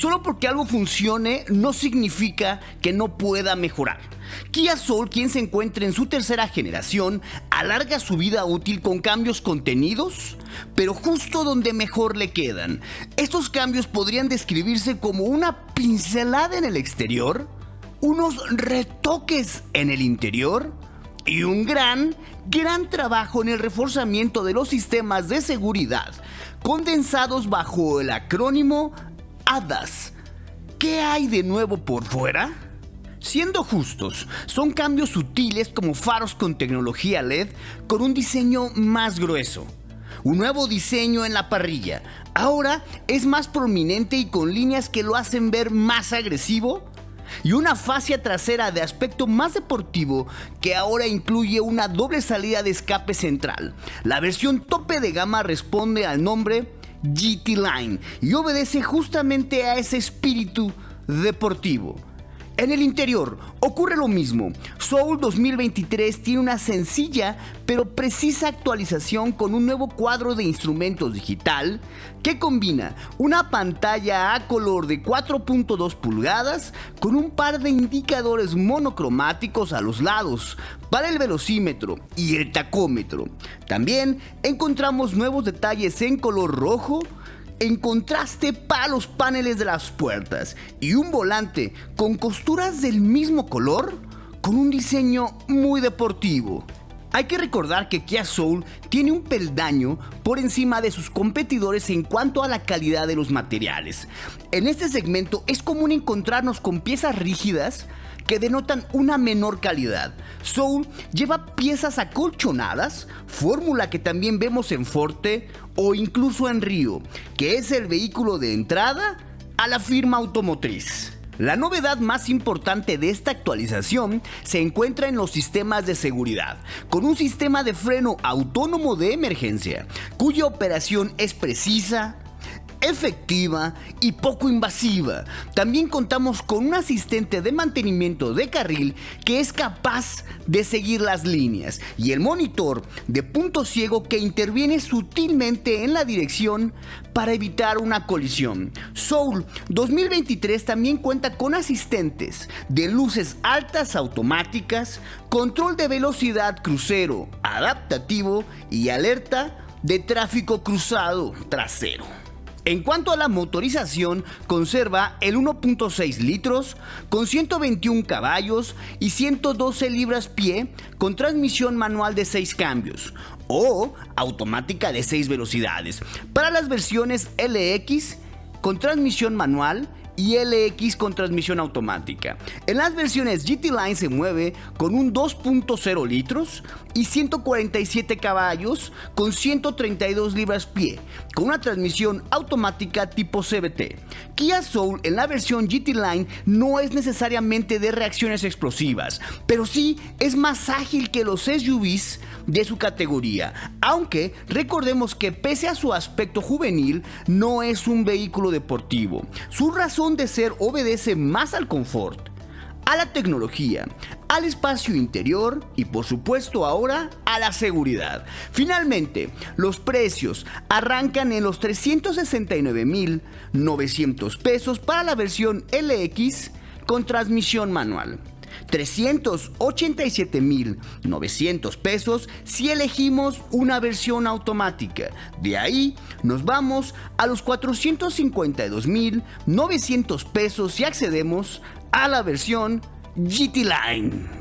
Solo porque algo funcione no significa que no pueda mejorar. Kia Soul, quien se encuentra en su tercera generación, alarga su vida útil con cambios contenidos, pero justo donde mejor le quedan. Estos cambios podrían describirse como una pincelada en el exterior, unos retoques en el interior y un gran, gran trabajo en el reforzamiento de los sistemas de seguridad, condensados bajo el acrónimo ¿Qué hay de nuevo por fuera? Siendo justos, son cambios sutiles como faros con tecnología LED con un diseño más grueso. Un nuevo diseño en la parrilla. Ahora es más prominente y con líneas que lo hacen ver más agresivo. Y una fascia trasera de aspecto más deportivo que ahora incluye una doble salida de escape central. La versión tope de gama responde al nombre GT Line y obedece justamente a ese espíritu deportivo. En el interior ocurre lo mismo. Soul 2023 tiene una sencilla pero precisa actualización con un nuevo cuadro de instrumentos digital que combina una pantalla a color de 4.2 pulgadas con un par de indicadores monocromáticos a los lados para el velocímetro y el tacómetro. También encontramos nuevos detalles en color rojo, en contraste para los paneles de las puertas y un volante con costuras del mismo color con un diseño muy deportivo. Hay que recordar que Kia Soul tiene un peldaño por encima de sus competidores en cuanto a la calidad de los materiales. En este segmento es común encontrarnos con piezas rígidas que denotan una menor calidad. Soul lleva piezas acolchonadas, fórmula que también vemos en Forte o incluso en Río, que es el vehículo de entrada a la firma automotriz. La novedad más importante de esta actualización se encuentra en los sistemas de seguridad, con un sistema de freno autónomo de emergencia, cuya operación es precisa, efectiva y poco invasiva. También contamos con un asistente de mantenimiento de carril que es capaz de seguir las líneas y el monitor de punto ciego que interviene sutilmente en la dirección para evitar una colisión. Soul 2023 también cuenta con asistentes de luces altas automáticas, control de velocidad crucero adaptativo y alerta de tráfico cruzado trasero. En cuanto a la motorización, conserva el 1.6 litros con 121 caballos y 112 libras-pie con transmisión manual de 6 cambios o automática de 6 velocidades. Para las versiones LX con transmisión manual y LX con transmisión automática. En las versiones GT Line se mueve con un 2.0 litros y 147 caballos con 132 libras-pie, con una transmisión automática tipo CVT. Kia Soul en la versión GT Line no es necesariamente de reacciones explosivas, pero sí es más ágil que los SUVs de su categoría, aunque recordemos que pese a su aspecto juvenil, no es un vehículo deportivo. Su razón de ser obedece más al confort, a la tecnología, al espacio interior y por supuesto ahora a la seguridad. Finalmente, los precios arrancan en los 369.900 pesos para la versión LX con transmisión manual. 387.900 pesos si elegimos una versión automática. De ahí nos vamos a los 452.900 pesos si accedemos a la versión GT Line.